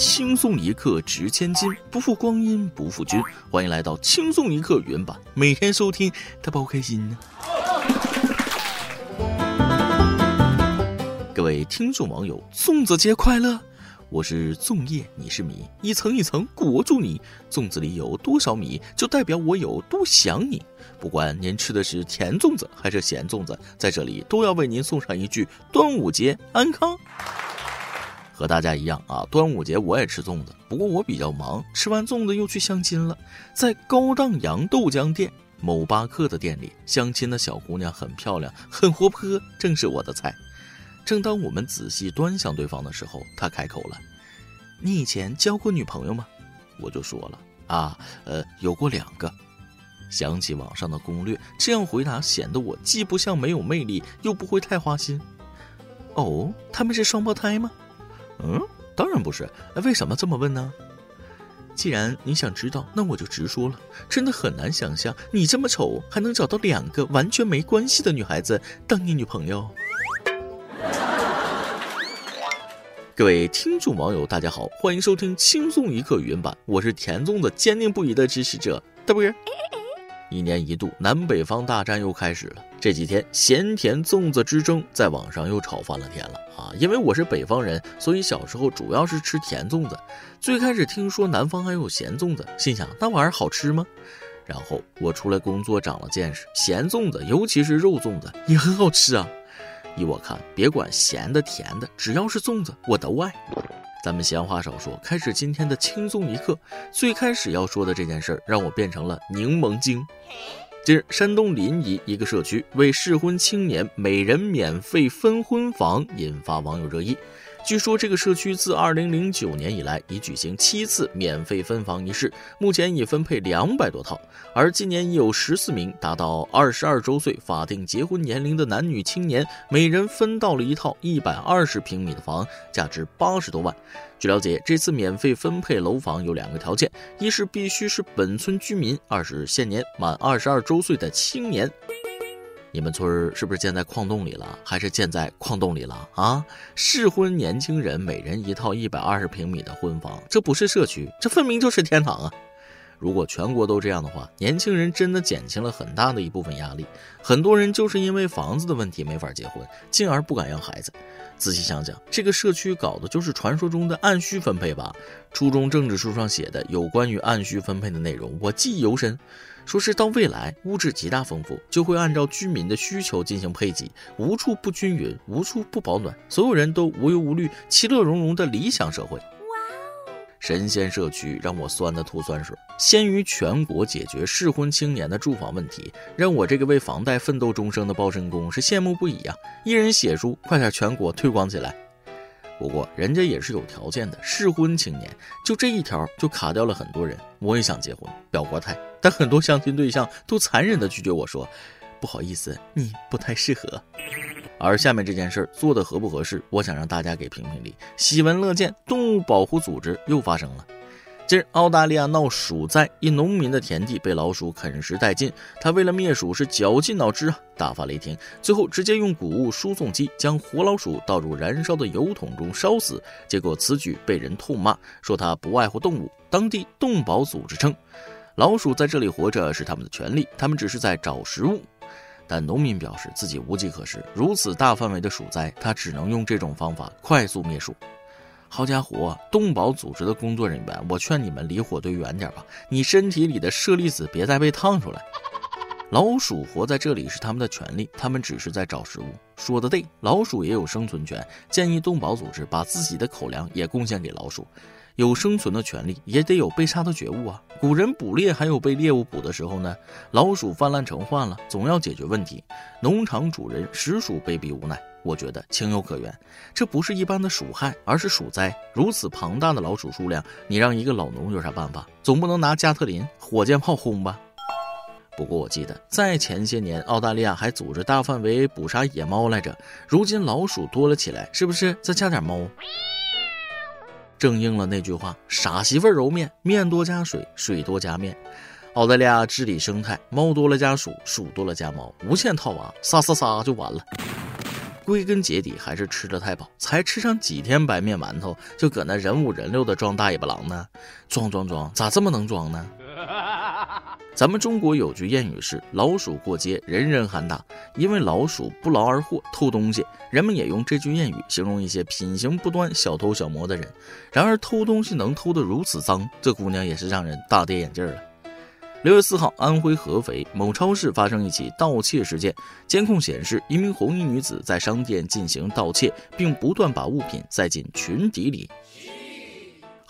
轻松一刻值千金，不负光阴不负君。欢迎来到轻松一刻原版，每天收听，他包开心呢。各位听众网友，粽子节快乐！我是粽叶，你是米，一层一层裹住你。粽子里有多少米，就代表我有多想你。不管您吃的是甜粽子还是咸粽子，在这里都要为您送上一句：端午节安康。和大家一样啊，端午节我也吃粽子，不过我比较忙，吃完粽子又去相亲了。在高档洋豆浆店某巴克的店里，相亲的小姑娘很漂亮，很活泼，正是我的菜。正当我们仔细端详对方的时候，他开口了：“你以前交过女朋友吗？”我就说了：“啊，呃，有过两个。”想起网上的攻略，这样回答显得我既不像没有魅力，又不会太花心。哦，他们是双胞胎吗？嗯，当然不是。为什么这么问呢？既然你想知道，那我就直说了。真的很难想象，你这么丑，还能找到两个完全没关系的女孩子当你女朋友。各位听众网友，大家好，欢迎收听轻松一刻原版，我是田宗的坚定不移的支持者，对不对？一年一度南北方大战又开始了，这几天咸甜粽子之争在网上又吵翻了天了啊！因为我是北方人，所以小时候主要是吃甜粽子。最开始听说南方还有咸粽子，心想那玩意儿好吃吗？然后我出来工作长了见识，咸粽子尤其是肉粽子也很好吃啊。依我看，别管咸的甜的，只要是粽子，我都爱。咱们闲话少说，开始今天的轻松一刻。最开始要说的这件事儿，让我变成了柠檬精。近日，山东临沂一个社区为适婚青年每人免费分婚房，引发网友热议。据说这个社区自2009年以来已举行七次免费分房仪式，目前已分配两百多套。而今年已有十四名达到二十二周岁法定结婚年龄的男女青年，每人分到了一套一百二十平米的房，价值八十多万。据了解，这次免费分配楼房有两个条件：一是必须是本村居民；二是现年满二十二周岁的青年。你们村儿是不是建在矿洞里了，还是建在矿洞里了啊？适婚年轻人每人一套一百二十平米的婚房，这不是社区，这分明就是天堂啊！如果全国都这样的话，年轻人真的减轻了很大的一部分压力。很多人就是因为房子的问题没法结婚，进而不敢要孩子。仔细想想，这个社区搞的就是传说中的按需分配吧？初中政治书上写的有关于按需分配的内容，我记忆犹深。说是到未来物质极大丰富，就会按照居民的需求进行配给，无处不均匀，无处不保暖，所有人都无忧无虑，其乐融融的理想社会。神仙社区让我酸的吐酸水。先于全国解决适婚青年的住房问题，让我这个为房贷奋斗终生的包身工是羡慕不已呀！一人写书，快点全国推广起来。不过人家也是有条件的，适婚青年就这一条就卡掉了很多人。我也想结婚，表过态，但很多相亲对象都残忍的拒绝我说：“不好意思，你不太适合。”而下面这件事做的合不合适，我想让大家给评评理。喜闻乐见，动物保护组织又发生了。近日，澳大利亚闹鼠灾，一农民的田地被老鼠啃食殆尽。他为了灭鼠是绞尽脑汁啊，大发雷霆，最后直接用谷物输送机将活老鼠倒入燃烧的油桶中烧死。结果此举被人痛骂，说他不爱护动物。当地动保组织称，老鼠在这里活着是他们的权利，他们只是在找食物。但农民表示自己无计可施，如此大范围的鼠灾，他只能用这种方法快速灭鼠。好家伙，动保组织的工作人员，我劝你们离火堆远点吧！你身体里的舍利子别再被烫出来。老鼠活在这里是他们的权利，他们只是在找食物。说的对，老鼠也有生存权。建议动保组织把自己的口粮也贡献给老鼠。有生存的权利，也得有被杀的觉悟啊！古人捕猎还有被猎物捕的时候呢。老鼠泛滥成患了，总要解决问题。农场主人实属被逼无奈。我觉得情有可原，这不是一般的鼠害，而是鼠灾。如此庞大的老鼠数量，你让一个老农有啥办法？总不能拿加特林火箭炮轰吧？不过我记得在前些年，澳大利亚还组织大范围捕杀野猫来着。如今老鼠多了起来，是不是再加点猫？正应了那句话：傻媳妇揉面，面多加水，水多加面。澳大利亚治理生态，猫多了加鼠，鼠多了加猫，无限套娃，撒撒撒就完了。归根结底还是吃的太饱，才吃上几天白面馒头，就搁那人五人六的装大尾巴狼呢？装装装，咋这么能装呢？咱们中国有句谚语是“老鼠过街，人人喊打”，因为老鼠不劳而获偷东西，人们也用这句谚语形容一些品行不端、小偷小摸的人。然而偷东西能偷得如此脏，这姑娘也是让人大跌眼镜了。六月四号，安徽合肥某超市发生一起盗窃事件，监控显示，一名红衣女子在商店进行盗窃，并不断把物品塞进裙底里。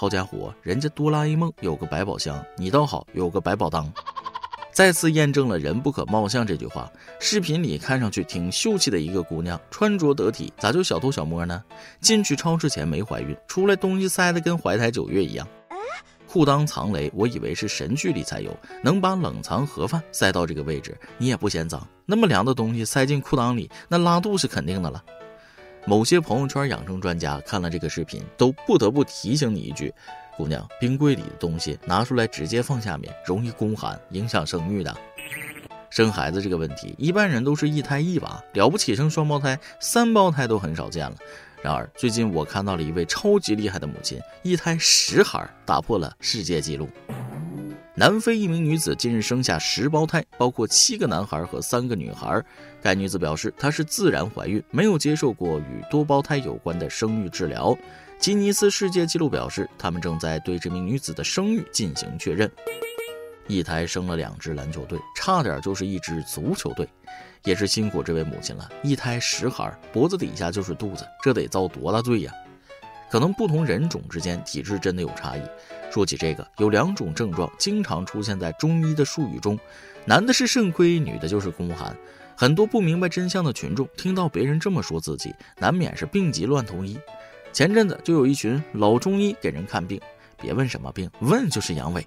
好家伙，人家哆啦 A 梦有个百宝箱，你倒好有个百宝当，再次验证了“人不可貌相”这句话。视频里看上去挺秀气的一个姑娘，穿着得体，咋就小偷小摸呢？进去超市前没怀孕，出来东西塞得跟怀胎九月一样。裤裆藏雷，我以为是神剧里才有，能把冷藏盒饭塞到这个位置，你也不嫌脏。那么凉的东西塞进裤裆里，那拉肚是肯定的了。某些朋友圈养生专家看了这个视频，都不得不提醒你一句：姑娘，冰柜里的东西拿出来直接放下面，容易宫寒，影响生育的。生孩子这个问题，一般人都是一胎一娃，了不起生双胞胎、三胞胎都很少见了。然而最近我看到了一位超级厉害的母亲，一胎十孩，打破了世界纪录。南非一名女子近日生下十胞胎，包括七个男孩和三个女孩。该女子表示，她是自然怀孕，没有接受过与多胞胎有关的生育治疗。吉尼斯世界纪录表示，他们正在对这名女子的生育进行确认。一胎生了两支篮球队，差点就是一支足球队，也是辛苦这位母亲了。一胎十孩，脖子底下就是肚子，这得遭多大罪呀？可能不同人种之间体质真的有差异。说起这个，有两种症状经常出现在中医的术语中，男的是肾亏，女的就是宫寒。很多不明白真相的群众听到别人这么说自己，难免是病急乱投医。前阵子就有一群老中医给人看病，别问什么病，问就是阳痿。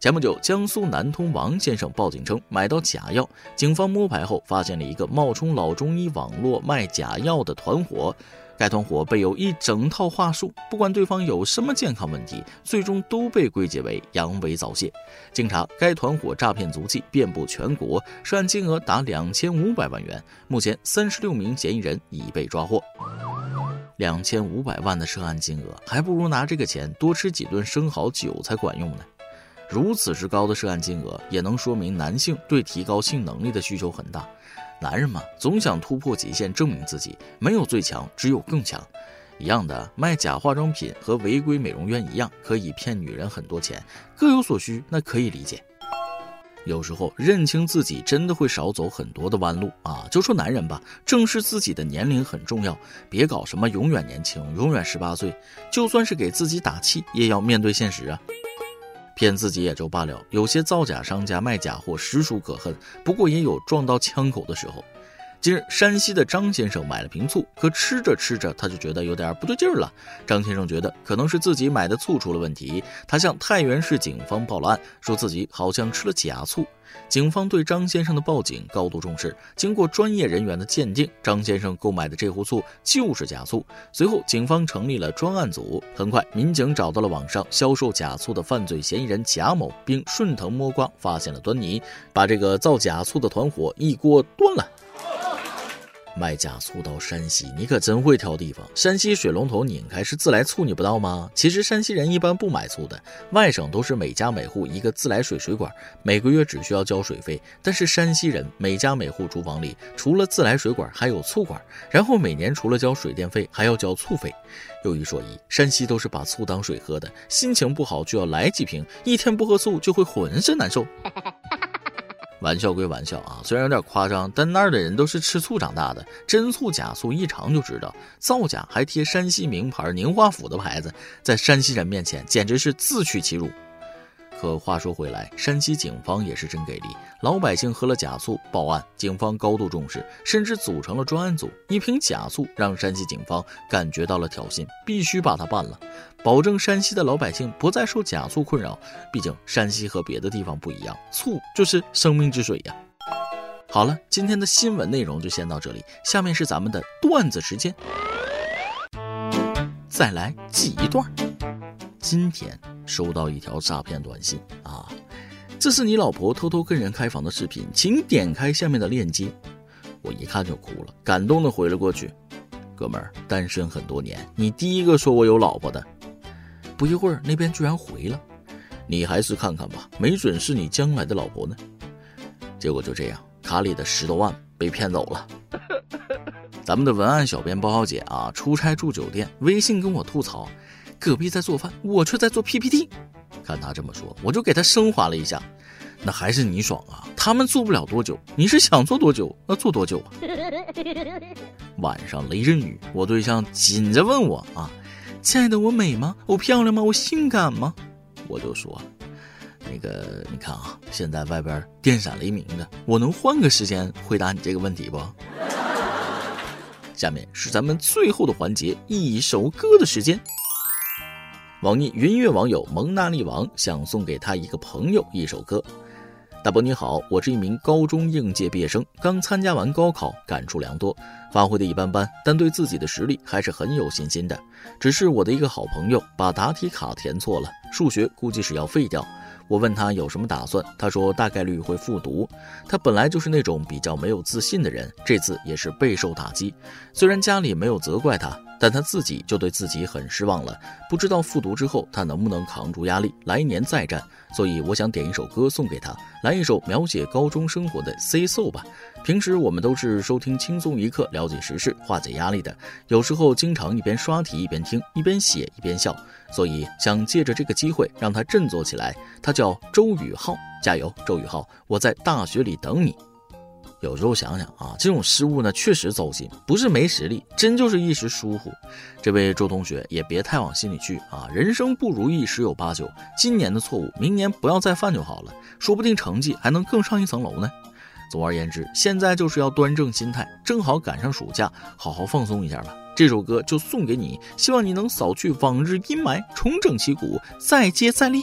前不久，江苏南通王先生报警称买到假药，警方摸排后发现了一个冒充老中医网络卖假药的团伙。该团伙备有一整套话术，不管对方有什么健康问题，最终都被归结为阳痿早泄。经查，该团伙诈骗足迹遍布全国，涉案金额达两千五百万元。目前，三十六名嫌疑人已被抓获。两千五百万的涉案金额，还不如拿这个钱多吃几顿生蚝韭菜管用呢。如此之高的涉案金额，也能说明男性对提高性能力的需求很大。男人嘛，总想突破极限，证明自己。没有最强，只有更强。一样的，卖假化妆品和违规美容院一样，可以骗女人很多钱，各有所需，那可以理解。有时候认清自己，真的会少走很多的弯路啊！就说男人吧，正视自己的年龄很重要，别搞什么永远年轻，永远十八岁。就算是给自己打气，也要面对现实啊。骗自己也就罢了，有些造假商家卖假货实属可恨。不过也有撞到枪口的时候。近日，山西的张先生买了瓶醋，可吃着吃着他就觉得有点不对劲儿了。张先生觉得可能是自己买的醋出了问题，他向太原市警方报了案，说自己好像吃了假醋。警方对张先生的报警高度重视，经过专业人员的鉴定，张先生购买的这壶醋就是假醋。随后，警方成立了专案组，很快，民警找到了网上销售假醋的犯罪嫌疑人贾某，并顺藤摸瓜发现了端倪，把这个造假醋的团伙一锅端了。卖假醋到山西，你可真会挑地方。山西水龙头拧开是自来醋，你不到吗？其实山西人一般不买醋的，外省都是每家每户一个自来水水管，每个月只需要交水费。但是山西人每家每户厨房里除了自来水管还有醋管，然后每年除了交水电费还要交醋费。有一说一，山西都是把醋当水喝的，心情不好就要来几瓶，一天不喝醋就会浑身难受。玩笑归玩笑啊，虽然有点夸张，但那儿的人都是吃醋长大的，真醋假醋一尝就知道。造假还贴山西名牌宁化府的牌子，在山西人面前简直是自取其辱。可话说回来，山西警方也是真给力，老百姓喝了假醋报案，警方高度重视，甚至组成了专案组。一瓶假醋让山西警方感觉到了挑衅，必须把它办了，保证山西的老百姓不再受假醋困扰。毕竟山西和别的地方不一样，醋就是生命之水呀。好了，今天的新闻内容就先到这里，下面是咱们的段子时间，再来记一段。今天。收到一条诈骗短信啊！这是你老婆偷偷跟人开房的视频，请点开下面的链接。我一看就哭了，感动的回了过去：“哥们儿，单身很多年，你第一个说我有老婆的。”不一会儿，那边居然回了：“你还是看看吧，没准是你将来的老婆呢。”结果就这样，卡里的十多万被骗走了。咱们的文案小编包小姐啊，出差住酒店，微信跟我吐槽，隔壁在做饭，我却在做 PPT。看他这么说，我就给他升华了一下，那还是你爽啊！他们做不了多久，你是想做多久那做多久啊？晚上雷阵雨，我对象紧着问我啊，亲爱的，我美吗？我漂亮吗？我性感吗？我就说，那个你看啊，现在外边电闪雷鸣的，我能换个时间回答你这个问题不？下面是咱们最后的环节，一首歌的时间。网易云音乐网友蒙娜丽王想送给他一个朋友一首歌。大伯你好，我是一名高中应届毕业生，刚参加完高考，感触良多，发挥的一般般，但对自己的实力还是很有信心的。只是我的一个好朋友把答题卡填错了，数学估计是要废掉。我问他有什么打算，他说大概率会复读。他本来就是那种比较没有自信的人，这次也是备受打击。虽然家里没有责怪他，但他自己就对自己很失望了。不知道复读之后他能不能扛住压力，来年再战。所以我想点一首歌送给他，来一首描写高中生活的《Say So》吧。平时我们都是收听轻松一刻，了解时事，化解压力的。有时候经常一边刷题一边听，一边写一边笑。所以想借着这个机会让他振作起来。他叫周宇浩，加油，周宇浩，我在大学里等你。有时候想想啊，这种失误呢确实糟心，不是没实力，真就是一时疏忽。这位周同学也别太往心里去啊，人生不如意十有八九，今年的错误明年不要再犯就好了，说不定成绩还能更上一层楼呢。总而言之，现在就是要端正心态，正好赶上暑假，好好放松一下吧。这首歌就送给你，希望你能扫去往日阴霾，重整旗鼓，再接再厉。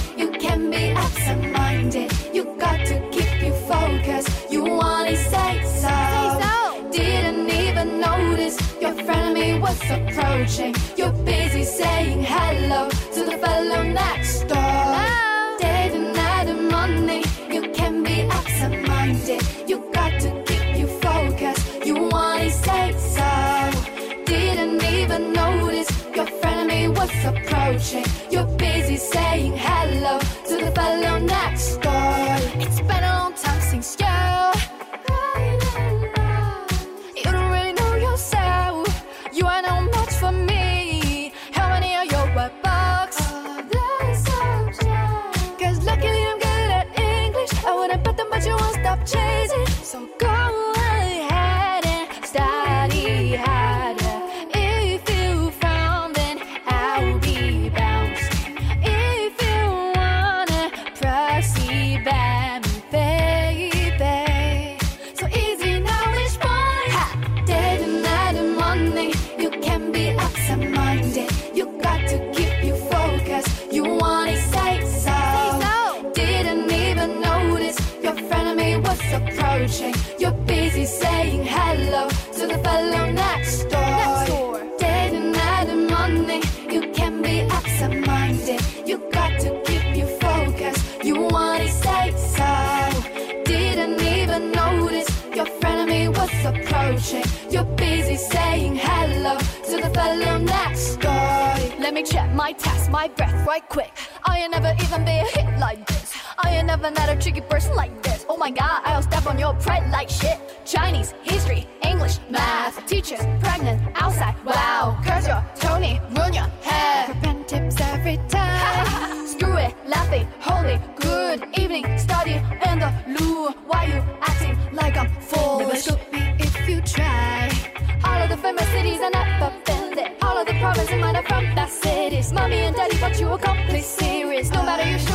approaching. You've been check my test, my breath right quick. I ain't never even been hit like this. I ain't never met a tricky person like this. Oh my god, I'll step on your pride like shit. Chinese, history, English, math, teachers, pregnant, outside. Wow, curse your Tony, ruin your hair. Pen tips every time. Screw it, laughing, holy, good evening, study in the loo. Why you acting like I'm foolish? If you try. All of the famous cities are never been there. All of the problems in mind are from that cities. Mommy and daddy thought you were completely serious. No matter you're